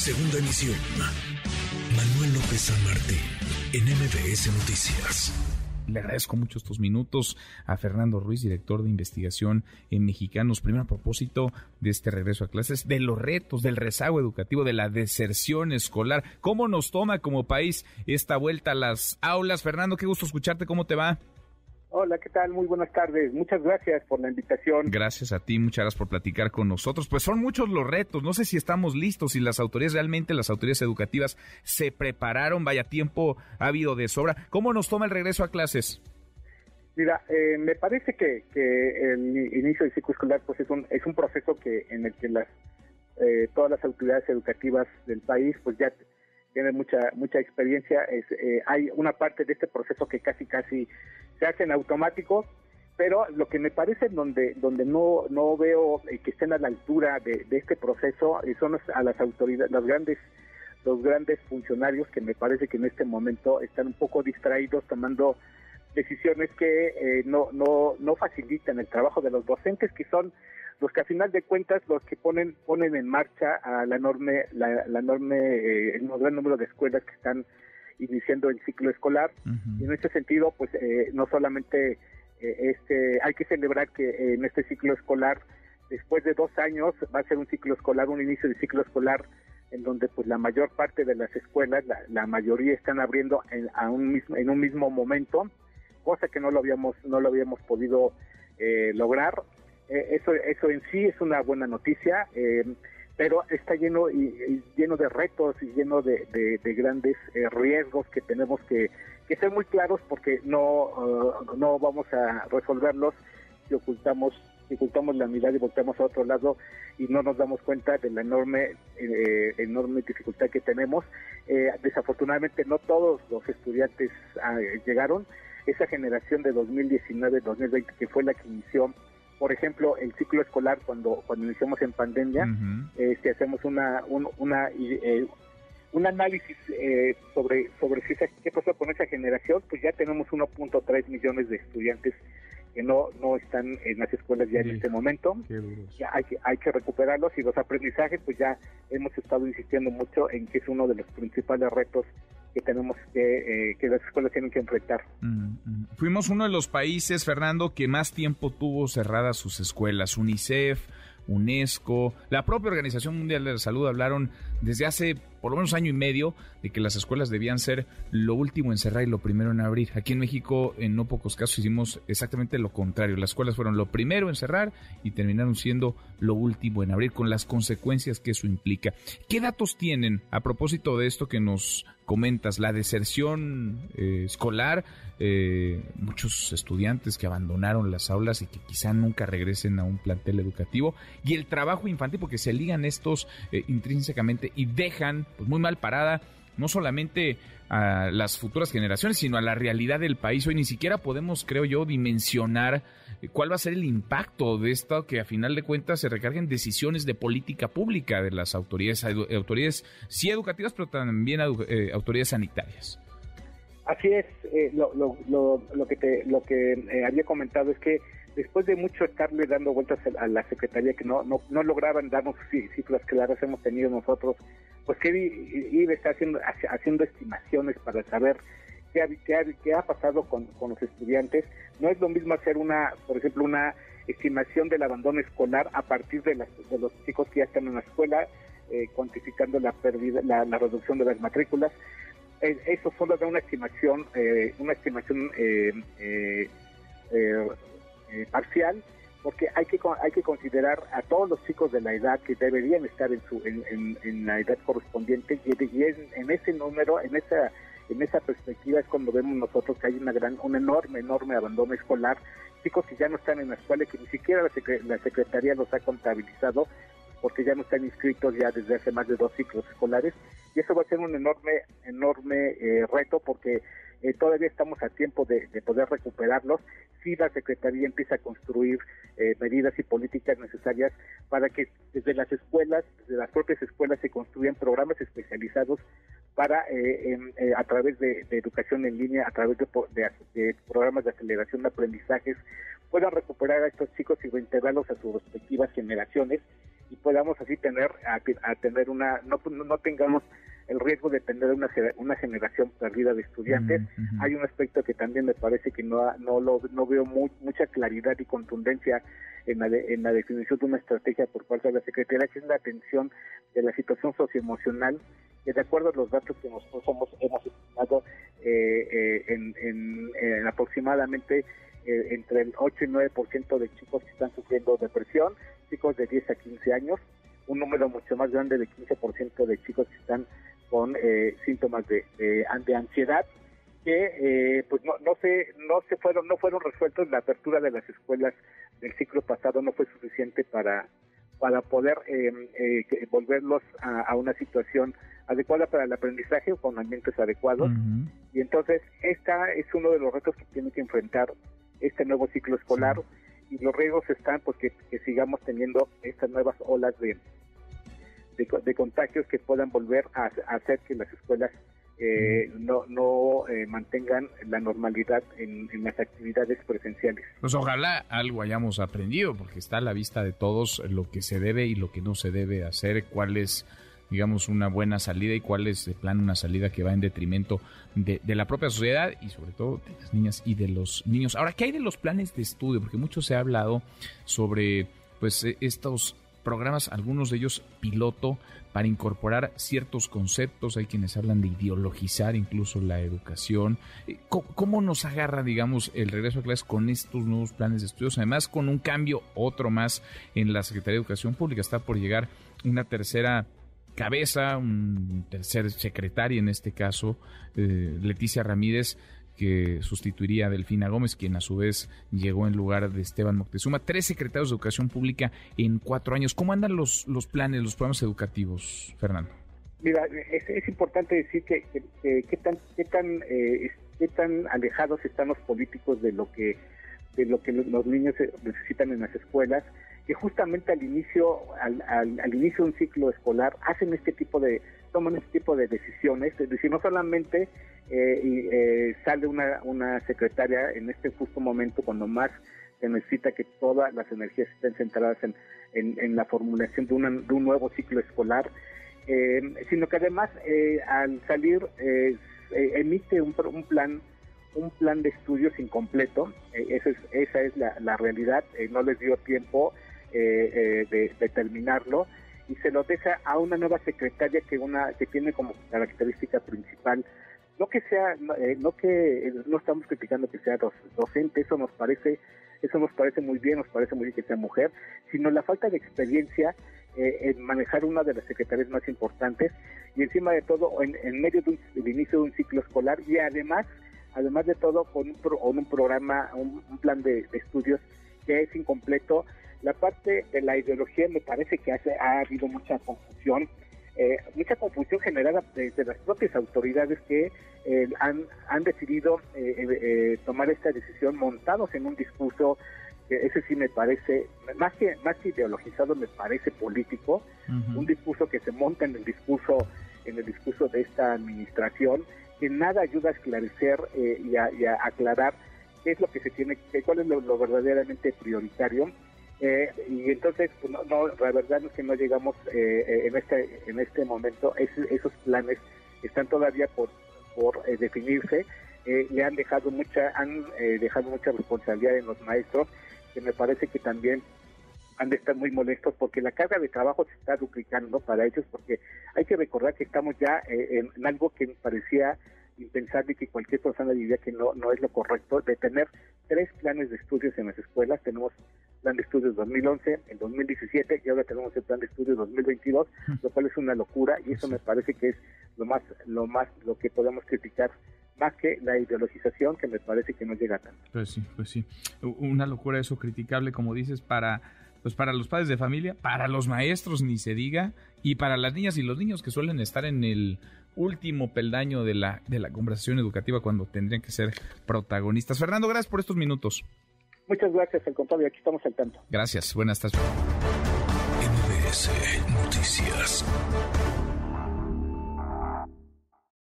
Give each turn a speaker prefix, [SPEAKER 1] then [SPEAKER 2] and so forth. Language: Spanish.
[SPEAKER 1] Segunda emisión. Manuel López San Martín, en MBS Noticias.
[SPEAKER 2] Le agradezco mucho estos minutos a Fernando Ruiz, director de investigación en Mexicanos. Primero a propósito de este regreso a clases, de los retos, del rezago educativo, de la deserción escolar. ¿Cómo nos toma como país esta vuelta a las aulas? Fernando, qué gusto escucharte. ¿Cómo te va?
[SPEAKER 3] Hola, ¿qué tal? Muy buenas tardes. Muchas gracias por la invitación.
[SPEAKER 2] Gracias a ti, muchas gracias por platicar con nosotros. Pues son muchos los retos. No sé si estamos listos, si las autoridades realmente, las autoridades educativas, se prepararon. Vaya tiempo ha habido de sobra. ¿Cómo nos toma el regreso a clases?
[SPEAKER 3] Mira, eh, me parece que, que, el inicio del ciclo escolar pues es un, es un proceso que en el que las eh, todas las autoridades educativas del país pues ya tienen mucha mucha experiencia. Es, eh, hay una parte de este proceso que casi casi se hacen automáticos, pero lo que me parece donde donde no no veo eh, que estén a la altura de, este proceso eh, son a las autoridades, los grandes los grandes funcionarios que me parece que en este momento están un poco distraídos tomando decisiones que eh, no no no facilitan el trabajo de los docentes que son los que a final de cuentas los que ponen ponen en marcha a la enorme la, enorme el gran número de escuelas que están iniciando el ciclo escolar. Y en ese sentido, pues eh, no solamente eh, este, hay que celebrar que en este ciclo escolar, después de dos años, va a ser un ciclo escolar, un inicio de ciclo escolar en donde pues la mayor parte de las escuelas, la, mayoría están abriendo en, a un mismo, en un mismo momento, cosa que no lo habíamos, no lo habíamos podido eh, eso, eso en sí es una buena noticia pero está lleno y, lleno de retos y lleno de, grandes eh, riesgos que tenemos que, ser muy claros porque no no vamos a resolverlos si ocultamos si ocultamos la mirada y volteamos a otro lado y no nos damos cuenta de la enorme eh, enorme dificultad que tenemos. Eh, desafortunadamente no todos los estudiantes ah, llegaron. Esa generación de 2019-2020 que fue la que inició por ejemplo, el ciclo escolar cuando cuando iniciamos en pandemia, eh, si hacemos una un, una eh, un análisis eh, sobre sobre si qué pasó con esa generación, pues ya tenemos 1.3 millones de estudiantes que no no están en las escuelas ya en este momento. Ya hay que hay que recuperarlos y los aprendizajes, pues ya hemos estado insistiendo mucho en que es uno de los principales retos que tenemos que, eh, que las escuelas tienen que enfrentar. Mm,
[SPEAKER 2] mm. Fuimos uno de los países, Fernando, que más tiempo tuvo cerradas sus escuelas. UNICEF, UNESCO, la propia Organización Mundial de la Salud hablaron desde hace por lo menos año y medio de que las escuelas debían ser lo último en cerrar y lo primero en abrir. Aquí en México, en no pocos casos, hicimos exactamente lo contrario. Las escuelas fueron lo primero en cerrar y terminaron siendo lo último en abrir, con las consecuencias que eso implica. ¿Qué datos tienen a propósito de esto que nos comentas? La deserción eh, escolar, eh, muchos estudiantes que abandonaron las aulas y que quizá nunca regresen a un plantel educativo, y el trabajo infantil, porque se ligan estos eh, intrínsecamente y dejan pues muy mal parada no solamente a las futuras generaciones, sino a la realidad del país. Hoy ni siquiera podemos, creo yo, dimensionar eh, cuál va a ser el impacto de esto que a final de cuentas se recarguen decisiones de política pública de las autoridades, autoridades sí educativas, pero también eh, autoridades sanitarias.
[SPEAKER 3] Así es, eh, lo, lo, lo, que te, lo que había comentado es que después de mucho estarle dando vueltas a la Secretaría que no, no, no lograban darnos cifras claras hemos tenido nosotros, pues que iba está haciendo, haciendo estimaciones para saber qué ha, qué ha, pasado con, los estudiantes. No es lo mismo hacer una, por ejemplo, una estimación del abandono escolar a partir de, de los chicos que ya están en la escuela, eh, cuantificando la pérdida, la, reducción de las matrículas. eso solo da una estimación, eh, una estimación eh, parcial, porque hay que hay que considerar a todos los chicos de la edad que deberían estar en su en, la edad correspondiente y, en, ese número, en esa en esa perspectiva es cuando vemos nosotros que hay una gran un enorme enorme abandono escolar, chicos que ya no están en la escuela y que ni siquiera la, secretaría los ha contabilizado porque ya no están inscritos ya desde hace más de dos ciclos escolares. Y eso va a ser un enorme enorme eh, reto porque eh, todavía estamos a tiempo de, poder recuperarlos. Si la Secretaría empieza a construir eh, medidas y políticas necesarias para que desde las escuelas, desde las propias escuelas se construyan programas especializados para eh, a través de, educación en línea, a través de, programas de aceleración de aprendizajes, puedan recuperar a estos chicos y reintegrarlos a sus respectivas generaciones y podamos así tener a, tener una no, no tengamos el riesgo de tener una, una generación perdida de estudiantes. Hay un aspecto que también me parece que no no lo no veo mucha claridad y contundencia en la, en la definición de una estrategia por parte de la Secretaría, que es la atención de la situación socioemocional, que de acuerdo a los datos que nosotros somos, hemos estimado eh, eh, en, en, aproximadamente eh, entre el 8 y 9% de chicos que están sufriendo depresión, chicos de 10 a 15 años, un número mucho más grande de 15% de chicos que están con síntomas de, de, ansiedad que eh, pues no, no se no se fueron no fueron resueltos la apertura de las escuelas del ciclo pasado no fue suficiente para para poder em, eh, volverlos a, una situación adecuada para el aprendizaje con ambientes adecuados. Y entonces esta es uno de los retos que tiene que enfrentar este nuevo ciclo escolar y los riesgos están porque que sigamos teniendo estas nuevas olas de de, contagios que puedan volver a hacer que las escuelas eh, no, no eh, mantengan la normalidad en, las actividades presenciales.
[SPEAKER 2] Pues ojalá algo hayamos aprendido, porque está a la vista de todos lo que se debe y lo que no se debe hacer, cuál es digamos, una buena salida y cuál es de plan una salida que va en detrimento de, de, la propia sociedad y sobre todo de las niñas y de los niños. Ahora, ¿qué hay de los planes de estudio? Porque mucho se ha hablado sobre pues e, estos programas, algunos de ellos piloto, para incorporar ciertos conceptos. Hay quienes hablan de ideologizar incluso la educación. Eh, ¿Cómo, nos agarra, digamos, el regreso a clases con estos nuevos planes de estudios? Además, con un cambio, otro más en la Secretaría de Educación Pública. Está por llegar una tercera cabeza, un tercer secretario en este caso, eh, Leticia Ramírez, que sustituiría a Delfina Gómez, quien a su vez llegó en lugar de Esteban Moctezuma. Tres secretarios de Educación Pública en cuatro años. ¿Cómo andan los, los planes, los programas educativos, Fernando?
[SPEAKER 3] Mira, es, importante decir que, qué tan, qué tan, eh, qué tan alejados están los políticos de lo que de lo que los niños necesitan en las escuelas, que justamente al inicio, al, al, inicio de un ciclo escolar hacen este tipo de, toman este tipo de decisiones, es decir, no solamente eh, eh, sale una, una secretaria en este justo momento cuando más se necesita que todas las energías estén centradas en, en, la formulación de, de, un nuevo ciclo escolar, eh, sino que además eh, al salir emite un, un plan un plan de estudios incompleto, esa es, esa es la realidad, no les dio tiempo de, de terminarlo y se lo deja a una nueva secretaria que una que tiene como característica principal. No que sea no, eh, que no estamos criticando que sea docente eso nos parece eso nos parece muy bien nos parece muy bien que sea mujer sino la falta de experiencia eh, en manejar una de las secretarías más importantes y encima de todo en, medio del inicio de un ciclo escolar y además además de todo con un, un programa un, plan de estudios que es incompleto la parte de la ideología me parece que hace, ha habido mucha confusión, eh, mucha confusión generada desde las propias autoridades que eh, han, han decidido eh, tomar esta decisión montados en un discurso que ese sí me parece, más que, más ideologizado, me parece político, un discurso que se monta en el discurso, en el discurso de esta administración, que nada ayuda a esclarecer y a, aclarar qué es lo que se tiene, cuál es lo verdaderamente prioritario eh, y entonces, pues, no, la verdad es que no llegamos eh, eh, en este en este momento, esos planes están todavía por, por definirse, le han dejado mucha han dejado mucha responsabilidad en los maestros, que me parece que también han de estar muy molestos porque la carga de trabajo se está duplicando para ellos, porque hay que recordar que estamos ya en algo que parecía impensable que cualquier persona diría que no, no es lo correcto, de tener tres planes de estudios en las escuelas. Tenemos plan de estudios 2011, el 2017 y ahora tenemos el plan de estudios 2022, lo cual es una locura y eso me parece que es lo más, lo más, lo que podemos criticar más que la ideologización que me parece que no llega tanto.
[SPEAKER 2] Pues sí, pues sí. Una locura eso criticable, como dices, para pues para los padres de familia, para los maestros ni se diga, y para las niñas y los niños que suelen estar en el último peldaño de la, de la conversación educativa cuando tendrían que ser protagonistas. Fernando, gracias por estos minutos.
[SPEAKER 3] Muchas gracias, al contrario, aquí estamos al tanto.
[SPEAKER 2] Gracias, buenas tardes.
[SPEAKER 1] Noticias.